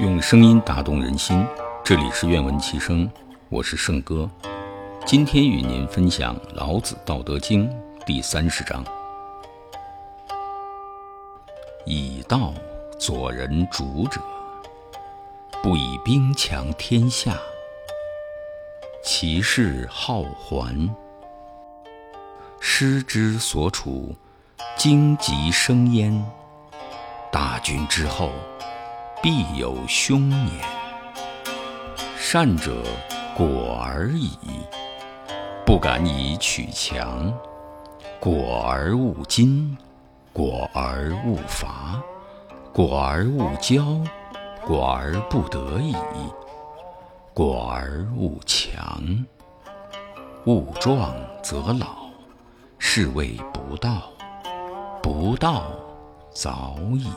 用声音打动人心，这里是愿闻其声，我是圣哥。今天与您分享《老子·道德经》第三十章：以道佐人主者，不以兵强天下，其势好还。师之所处，荆棘生焉。大军之后。必有凶年。善者果而已，不敢以取强；果而勿矜，果而勿伐，果而勿骄，果而不得已，果而勿强。勿壮则老，是谓不道。不道，早已。